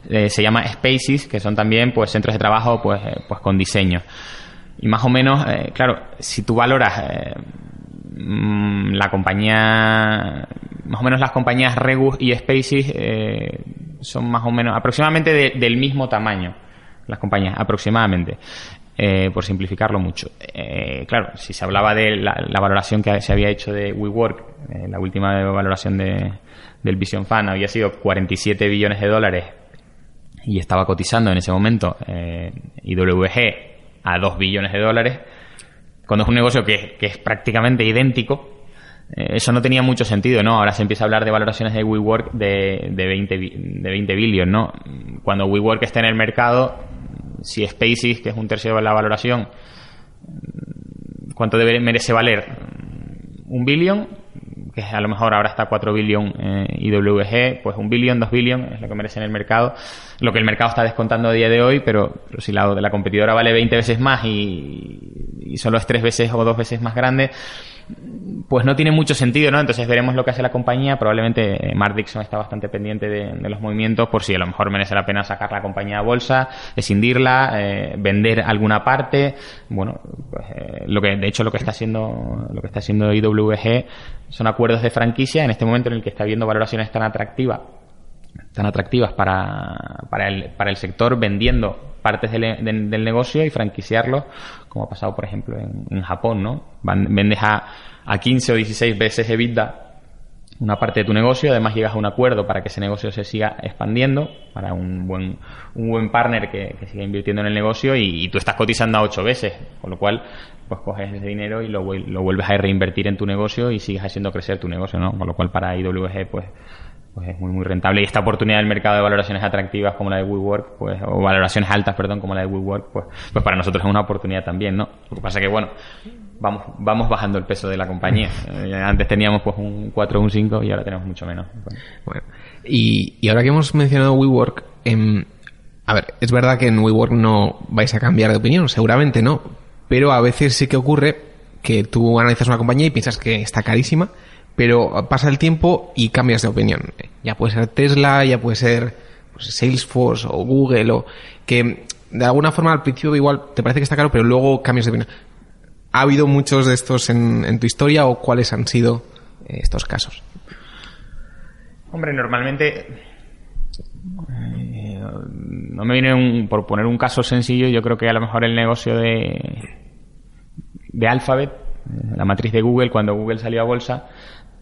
se llama Spaces, que son también pues centros de trabajo pues, pues con diseño. Y más o menos, claro, si tú valoras mm, la compañía, más o menos las compañías Regus y Spaces son más o menos aproximadamente del mismo tamaño las compañías, aproximadamente. Eh, por simplificarlo mucho. Eh, claro, si se hablaba de la, valoración que se había hecho de WeWork, eh, la última valoración de, del Vision Fund había sido 47 billones de dólares y estaba cotizando en ese momento IWG a 2 billones de dólares, cuando es un negocio que, que es prácticamente idéntico, eh, eso no tenía mucho sentido, ¿no? Ahora se empieza a hablar de valoraciones de WeWork de, de 20, de 20 billion, ¿no? Cuando WeWork esté en el mercado, si Spaces, que es un tercio de la valoración, ¿cuánto debe, merece valer? ¿Un billón? Que a lo mejor ahora está 4 billion eh, IWG, pues un billón, 2 billion es lo que merece en el mercado. Lo que el mercado está descontando a día de hoy, pero, si la de la competidora vale 20 veces más y, y solo es 3 veces o 2 veces más grande, pues no tiene mucho sentido, ¿no? Entonces veremos lo que hace la compañía. Probablemente eh, Mark Dixon está bastante pendiente de, los movimientos por si a lo mejor merece la pena sacar la compañía a bolsa, escindirla, eh, vender alguna parte. Bueno, pues, eh, lo que de hecho lo que está haciendo lo que está haciendo IWG son acuerdos de franquicia en este momento en el que está viendo valoraciones tan atractivas tan atractivas para, para, el, para el sector vendiendo partes del, del, negocio y franquiciarlo, como ha pasado, por ejemplo, en, Japón, ¿no? Vendes a, a 15 o 16 veces EBITDA una parte de tu negocio, además llegas a un acuerdo para que ese negocio se siga expandiendo, para un buen, un buen partner que, siga invirtiendo en el negocio y, tú estás cotizando a 8 veces, con lo cual pues coges ese dinero y lo, lo vuelves a reinvertir en tu negocio y sigues haciendo crecer tu negocio, ¿no? Con lo cual para IWG pues pues es muy muy rentable. Y esta oportunidad del mercado de valoraciones atractivas como la de WeWork pues o valoraciones altas perdón como la de WeWork pues pues para nosotros es una oportunidad también no lo que pasa que bueno vamos vamos bajando el peso de la compañía. Eh, antes teníamos pues un 4 o un 5 y ahora tenemos mucho menos. Bueno, y, y ahora que hemos mencionado WeWork, em, a ver, es verdad que en WeWork no vais a cambiar de opinión, seguramente no, pero a veces sí que ocurre que tú analizas una compañía y piensas que está carísima, pero pasa el tiempo y cambias de opinión. Ya puede ser Tesla, ya puede ser pues, Salesforce o Google, o que de alguna forma al principio igual te parece que está caro, pero luego cambias de opinión. ¿Ha habido muchos de estos en, en tu historia o cuáles han sido eh, estos casos? Hombre, normalmente eh, no me viene un, por poner un caso sencillo, yo creo que a lo mejor el negocio de de Alphabet, eh, la matriz de Google, cuando Google salió a bolsa,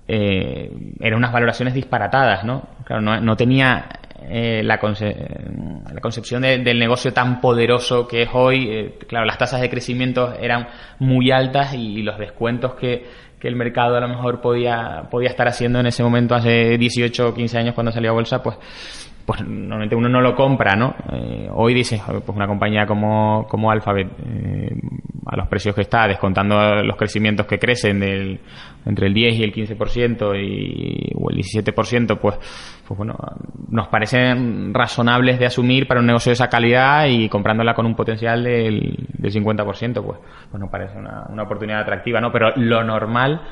eh, eran unas valoraciones disparatadas, ¿no? Claro, no, tenía eh, la, conce- la concepción de- del negocio tan poderoso que es hoy. Eh, claro, las tasas de crecimiento eran muy altas y, los descuentos que, que el mercado a lo mejor podía, podía estar haciendo en ese momento, hace 18 o 15 años cuando salió a bolsa, pues pues normalmente uno no lo compra, ¿no? Eh, hoy dices, pues una compañía como, como Alphabet, eh, a los precios que está, descontando los crecimientos que crecen del, entre el 10 y el 15% y, o el 17%, pues, pues bueno, nos parecen razonables de asumir para un negocio de esa calidad y comprándola con un potencial del, del 50%, pues, pues nos parece una, una oportunidad atractiva, ¿no? Pero lo normal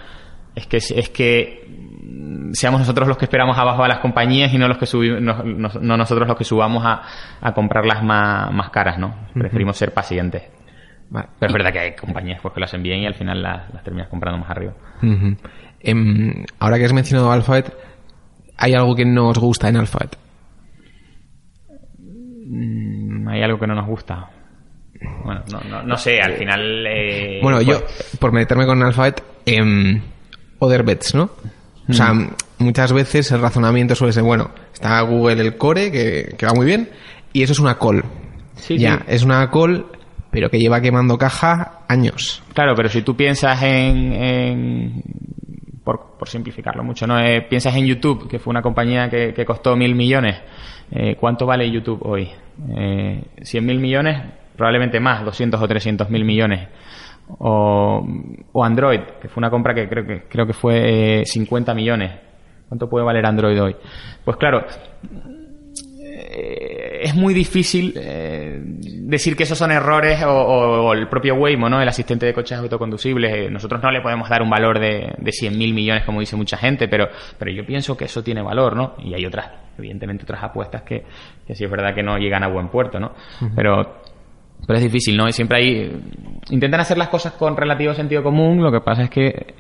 es que es que mm, seamos nosotros los que esperamos abajo a las compañías y no los que subi- no, no- no nosotros los que subamos a, a comprarlas más, más caras, ¿no? Preferimos ser pacientes. Vale. Pero es verdad que hay compañías pues, que las envían y al final las, las terminas comprando más arriba. Em, ahora que has mencionado Alphabet, ¿hay algo que no os gusta en Alphabet? Mm, Hay algo que no nos gusta. Bueno, no, no, no sé, al final... eh, bueno, yo, pues, por meterme con Alphabet, em, other bets, ¿no? O sea, Mm. muchas veces el razonamiento suele ser, bueno, está Google el core, que, que va muy bien, y eso es una call. Sí, ya, sí. es una call, pero que lleva quemando caja años. Claro, pero si tú piensas en, en- por, por simplificarlo mucho, ¿no? Eh, piensas en YouTube, que fue una compañía que, que costó mil millones. Eh, ¿Cuánto vale YouTube hoy? Eh, ¿100 mil millones? Probablemente más, 200 o 300 mil millones. O, o Android, que fue una compra que creo que, creo que fue eh, 50 millones. ¿Cuánto puede valer Android hoy? Pues claro, eh, es muy difícil eh, decir que esos son errores o, o- o el propio Waymo, ¿no? El asistente de coches autoconducibles. Eh, nosotros no le podemos dar un valor de, de 100.000 millones como dice mucha gente, pero, pero yo pienso que eso tiene valor, ¿no? Y hay otras, evidentemente otras apuestas que, que sí es verdad que no llegan a buen puerto, ¿no? Pero, pero es difícil, ¿no? Y siempre hay... Intentan hacer las cosas con relativo sentido común, lo que pasa es que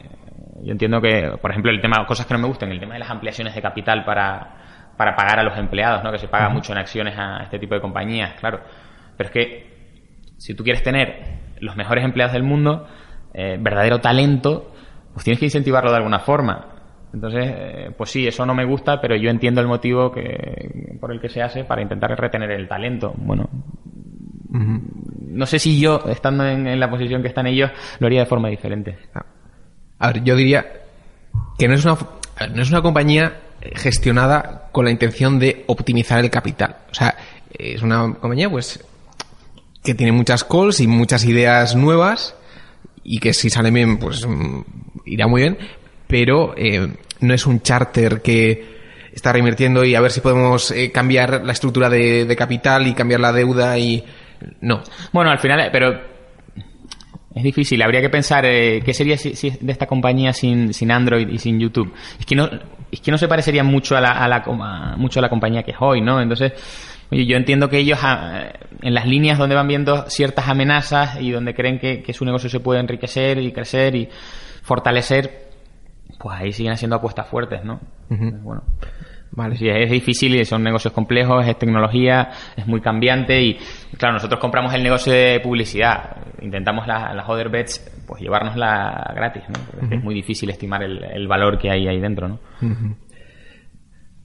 yo entiendo que, por ejemplo, el tema, cosas que no me gustan, el tema de las ampliaciones de capital para, para pagar a los empleados, ¿no? Que se paga mucho en acciones a este tipo de compañías, claro. Pero es que si tú quieres tener los mejores empleados del mundo, eh, verdadero talento, pues tienes que incentivarlo de alguna forma. Entonces, eh, pues sí, eso no me gusta, pero yo entiendo el motivo que, por el que se hace para intentar retener el talento. Bueno, no sé si yo, estando en, la posición que están ellos, lo haría de forma diferente. A ver, yo diría que no es una, no es una compañía gestionada con la intención de optimizar el capital. O sea, es una compañía pues que tiene muchas calls y muchas ideas nuevas y que si sale bien pues mm, irá muy bien, pero eh, no es un charter que está reinvirtiendo y a ver si podemos eh, cambiar la estructura de, de capital y cambiar la deuda y no. Bueno, al final, pero es difícil. Habría que pensar eh, qué sería si, si de esta compañía sin, sin Android y sin YouTube. Es que no, es que no se parecería mucho a la, a la, a- mucho a la compañía que es hoy, ¿no? Entonces, oye, yo entiendo que ellos ah, en las líneas donde van viendo ciertas amenazas y donde creen que, que su negocio se puede enriquecer y crecer y fortalecer, pues ahí siguen haciendo apuestas fuertes, ¿no? Bueno. Vale. Sí, es difícil y son negocios complejos, es tecnología, es muy cambiante y claro, nosotros compramos el negocio de publicidad, intentamos la- las other bets pues llevárnosla gratis, ¿no? Porque es muy difícil estimar el, el valor que hay ahí dentro, ¿no?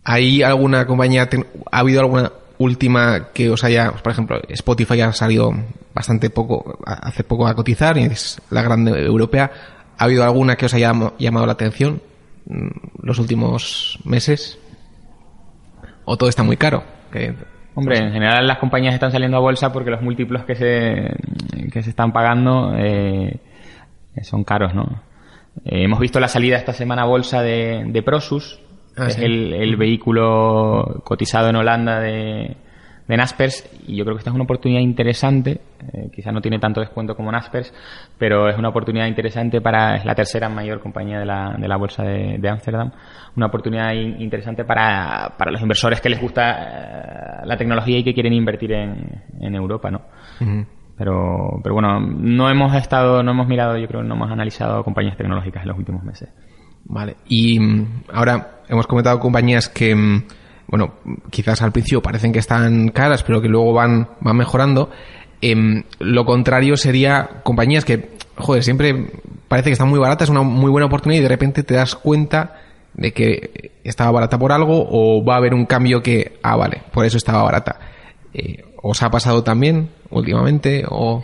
¿Hay alguna compañía, ha habido alguna última que os haya, por ejemplo, Spotify ha salido bastante poco, hace poco a cotizar y es la grande europea. ¿Ha habido alguna que os haya llam- llamado la atención mm, los últimos meses? O todo está muy caro. Hombre, en general las compañías están saliendo a bolsa porque los múltiplos que se, que se están pagando eh, son caros, ¿no? Eh, hemos visto la salida esta semana a bolsa de, de Prosus, ah, es el, el, vehículo cotizado en Holanda de, de Naspers y yo creo que esta es una oportunidad interesante. Eh, quizás no tiene tanto descuento como Naspers, pero es una oportunidad interesante para, es la tercera mayor compañía de la, de la bolsa de Ámsterdam, una oportunidad interesante para, para los inversores que les gusta eh, la tecnología y que quieren invertir en, en Europa, ¿no? Pero, pero bueno, no hemos estado, no hemos mirado, yo creo, no hemos analizado compañías tecnológicas en los últimos meses. Vale. Y mm, ahora hemos comentado compañías que, mm, bueno, quizás al principio parecen que están caras, pero que luego van, van mejorando. Em, lo contrario sería compañías que, joder, siempre parece que están muy baratas, es una muy buena oportunidad y de repente te das cuenta de que estaba barata por algo o va a haber un cambio que, ah, vale, por eso estaba barata. Eh, ¿Os ha pasado también últimamente? O...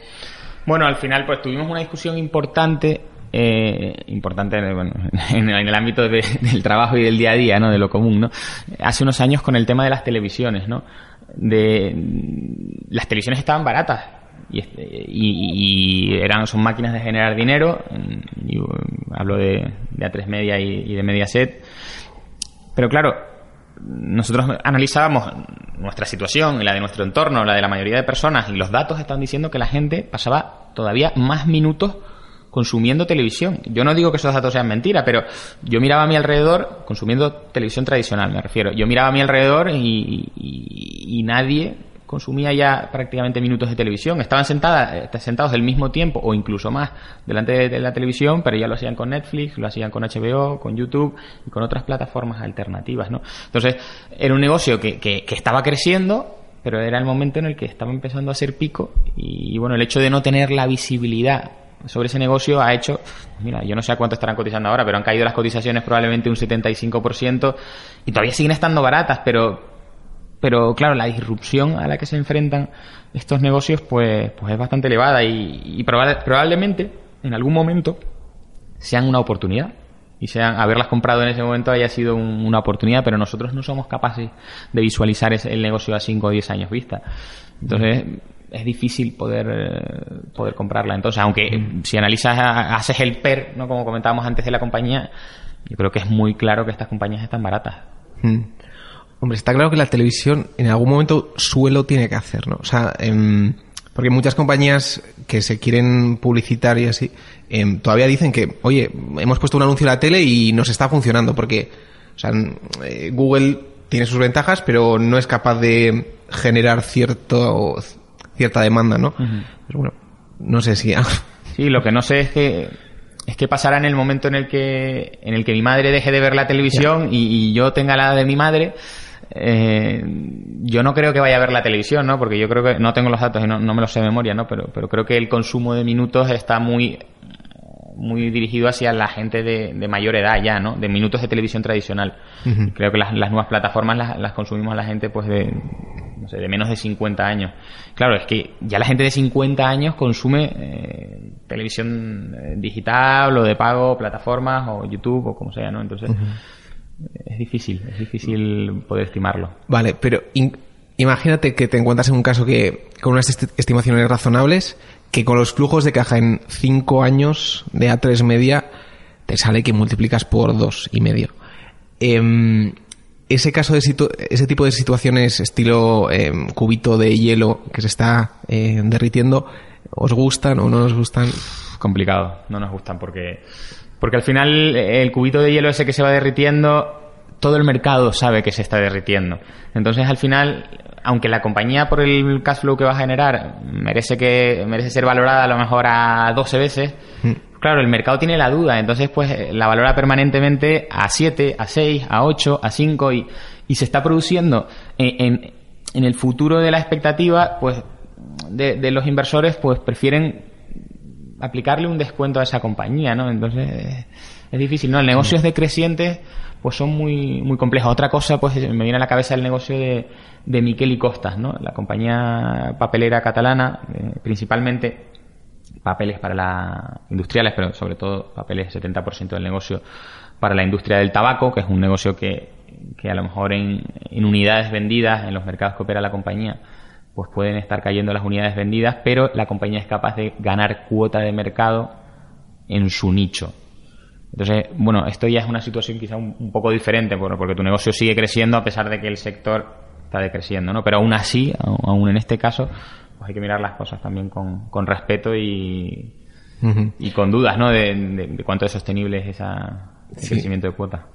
Bueno, al final pues tuvimos una discusión importante eh, importante en, el ámbito del trabajo y del día a día, ¿no? De lo común, ¿no? Hace unos años con el tema de las televisiones, ¿no? De, las televisiones estaban baratas y, y, eran son máquinas de generar dinero. hablo de, de A3 Media y, y de Mediaset. Pero claro, nosotros analizábamos nuestra situación y la de nuestro entorno, la de la mayoría de personas, y los datos están diciendo que la gente pasaba todavía más minutos consumiendo televisión. Yo no digo que esos datos sean mentiras, pero yo miraba a mi alrededor, consumiendo televisión tradicional, me refiero. Yo miraba a mi alrededor y, nadie consumía ya prácticamente minutos de televisión. Estaban sentadas, eh, sentados del mismo tiempo o incluso más delante de, la televisión, pero ya lo hacían con Netflix, lo hacían con HBO, con YouTube y con otras plataformas alternativas, ¿no? Entonces, era un negocio que, que, que estaba creciendo, pero era el momento en el que estaba empezando a ser pico y, bueno, el hecho de no tener la visibilidad sobre ese negocio ha hecho, mira, yo no sé a cuánto estarán cotizando ahora, pero han caído las cotizaciones probablemente un 75% y todavía siguen estando baratas, pero pero claro, la disrupción a la que se enfrentan estos negocios pues, pues es bastante elevada y, probablemente en algún momento sean una oportunidad y sean haberlas comprado en ese momento haya sido una oportunidad, pero nosotros no somos capaces de visualizar el negocio a 5 o 10 años vista. Entonces, es difícil poder, eh, poder comprarla. Entonces, aunque mm. si analizas, haces el PER, ¿no? como comentábamos antes de la compañía, yo creo que es muy claro que estas compañías están baratas. Mm. Hombre, está claro que la televisión en algún momento suelo tiene que hacer, ¿no? O sea, em, porque muchas compañías que se quieren publicitar y así, em, todavía dicen que, oye, hemos puesto un anuncio en la tele y nos está funcionando, porque, o sea, eh, Google tiene sus ventajas, pero no es capaz de generar cierto cierta demanda, ¿no? Pero bueno, no sé si... sí, lo que no sé es que es que pasará en el momento en el que en el que mi madre deje de ver la televisión y, yo tenga la de mi madre eh, yo no creo que vaya a ver la televisión, ¿no? Porque yo creo que no tengo los datos y no, me los sé de memoria, ¿no? Pero, pero creo que el consumo de minutos está muy muy dirigido hacia la gente de, mayor edad ya, ¿no? De minutos de televisión tradicional. Creo que las, nuevas plataformas las, las consumimos la gente pues de no sé, de menos de 50 años. Claro, es que ya la gente de 50 años consume eh, televisión eh, digital o de pago, plataformas o YouTube o como sea, ¿no? Entonces es difícil, es difícil poder estimarlo. Vale, pero imagínate que te encuentras en un caso que con unas estimaciones razonables que con los flujos de caja en 5 años de A3 media te sale que multiplicas por dos y medio. Eh, ese caso de ese tipo de situaciones estilo eh, cubito de hielo que se está eh, derritiendo, ¿os gustan o no os gustan? Complicado, no nos gustan porque porque al final el cubito de hielo ese que se va derritiendo todo el mercado sabe que se está derritiendo. Entonces, al final, aunque la compañía por el cash flow que va a generar merece que merece ser valorada a lo mejor a 12 veces, mm. claro, el mercado tiene la duda, entonces pues la valora permanentemente a 7, a 6, a 8, a 5 y, y se está produciendo en, en, el futuro de la expectativa, pues de, de los inversores pues prefieren aplicarle un descuento a esa compañía, ¿no? Entonces es difícil, ¿no? El negocio es decreciente pues son muy, muy complejas. Otra cosa, pues me viene a la cabeza el negocio de, de Miquel y Costas, ¿no? La compañía papelera catalana, eh, principalmente papeles para la industriales, pero sobre todo papeles 70% del negocio para la industria del tabaco, que es un negocio que que a lo mejor en, en unidades vendidas en los mercados que opera la compañía pues pueden estar cayendo las unidades vendidas, pero la compañía es capaz de ganar cuota de mercado en su nicho. Entonces, bueno, esto ya es una situación quizá un, poco diferente, porque tu negocio sigue creciendo a pesar de que el sector está decreciendo, ¿no? Pero aún así, aún en este caso, pues hay que mirar las cosas también con, con respeto y, y con dudas, ¿no? De, cuánto es sostenible es esa, ese crecimiento de cuota.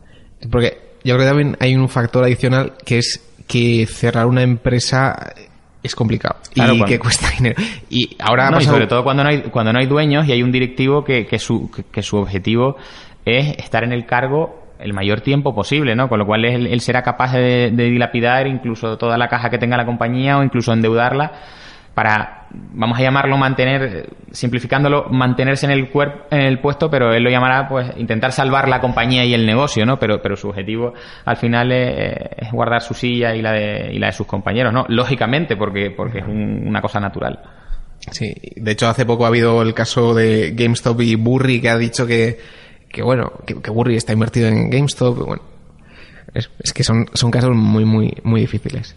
Porque yo creo que también hay un factor adicional que es que cerrar una empresa es complicado y que cuesta dinero. Y ahora no, y sobre todo cuando no hay cuando no hay dueños y hay un directivo que, que su que, su objetivo es estar en el cargo el mayor tiempo posible, ¿no? Con lo cual él, será capaz de, de, dilapidar incluso toda la caja que tenga la compañía o incluso endeudarla para, vamos a llamarlo mantener, simplificándolo, mantenerse en el, en el puesto, pero él lo llamará, pues, intentar salvar la compañía y el negocio, ¿no? Pero, pero su objetivo al final es, guardar su silla y la, de, y la de sus compañeros, ¿no? Lógicamente, porque, porque es una cosa natural. Sí, de hecho hace poco ha habido el caso de GameStop y Burry que ha dicho que, que bueno, que, Burry está invertido en GameStop, bueno, es, que son, son casos muy, muy, muy difíciles.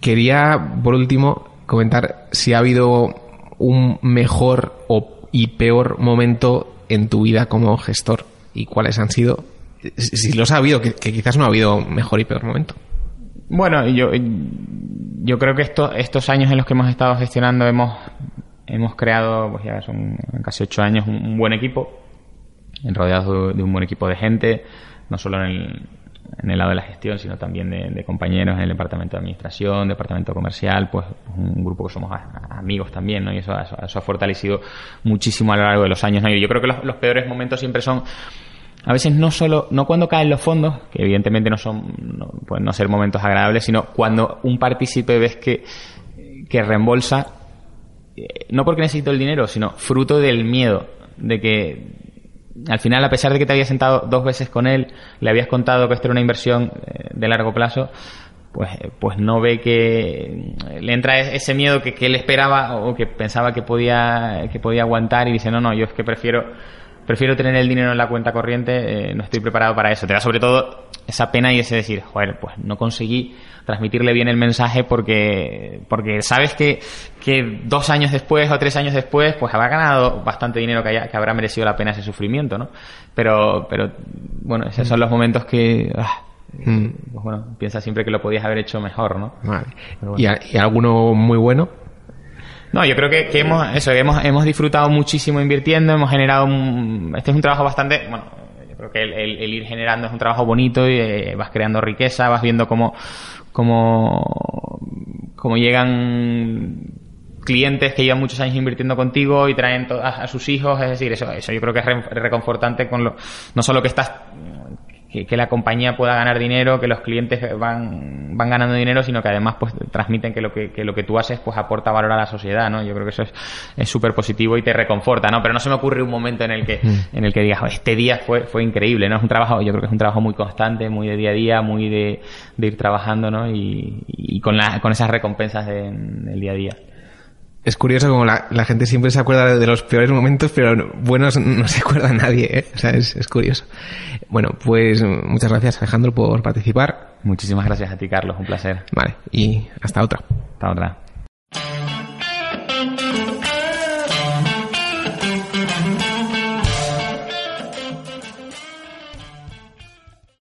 Quería, por último, comentar si ha habido un mejor o, y peor momento en tu vida como gestor y cuáles han sido. Si los ha habido, que, quizás no ha habido mejor y peor momento. Bueno, yo, yo creo que esto, estos años en los que hemos estado gestionando hemos, hemos creado, pues ya son casi ocho años, un, buen equipo, rodeado de un buen equipo de gente, no solo en el, en el lado de la gestión, sino también de, compañeros en el departamento de administración, departamento comercial, pues un grupo que somos amigos también, ¿no? Y eso, ha fortalecido muchísimo a lo largo de los años, ¿no? Y yo creo que los, peores momentos siempre son a veces no solo, no cuando caen los fondos, que evidentemente no son, no, pueden no ser momentos agradables, sino cuando un partícipe ves que, que reembolsa, eh, no porque necesito el dinero, sino fruto del miedo, de que al final, a pesar de que te habías sentado dos veces con él, le habías contado que esto era una inversión eh, de largo plazo, pues, pues no ve que le entra ese miedo que, que, él esperaba o que pensaba que podía, que podía aguantar y dice, no, no, yo es que prefiero prefiero tener el dinero en la cuenta corriente, eh, no estoy preparado para eso. Te da sobre todo esa pena y ese decir, joder, pues no conseguí transmitirle bien el mensaje porque, porque sabes que, que dos años después o tres años después, pues habrá ganado bastante dinero que, que habrá merecido la pena ese sufrimiento, ¿no? Pero, pero bueno, esos son los momentos que... Ah, mm. pues bueno, piensa siempre que lo podías haber hecho mejor, ¿no? Vale. ¿Y, ¿Y alguno muy bueno? No, yo creo que, que hemos, eso, hemos, hemos disfrutado muchísimo invirtiendo, hemos generado, este es un trabajo bastante, bueno, yo creo que el, ir generando es un trabajo bonito y eh, vas creando riqueza, vas viendo cómo, cómo, cómo llegan clientes que llevan muchos años invirtiendo contigo y traen a, a, sus hijos, es decir, eso, eso yo creo que es reconfortante con lo, no solo que estás que, la compañía pueda ganar dinero, que los clientes van, van ganando dinero, sino que además pues transmiten que lo que, lo que tú haces pues aporta valor a la sociedad, ¿no? Yo creo que eso es súper positivo y te reconforta, ¿no? Pero no se me ocurre un momento en el que, mm. en el que digas, este día fue, fue increíble, ¿no? Es un trabajo, yo creo que es un trabajo muy constante, muy de día a día, muy de, ir trabajando, ¿no? Y, y con, la, con esas recompensas del día a día es curioso como la, gente siempre se acuerda de los peores momentos, pero buenos no se acuerda nadie, ¿eh? O sea, es, es, curioso. Bueno, pues muchas gracias Alejandro por participar. Muchísimas gracias a ti, Carlos, un placer. Vale, y hasta otra. Hasta otra.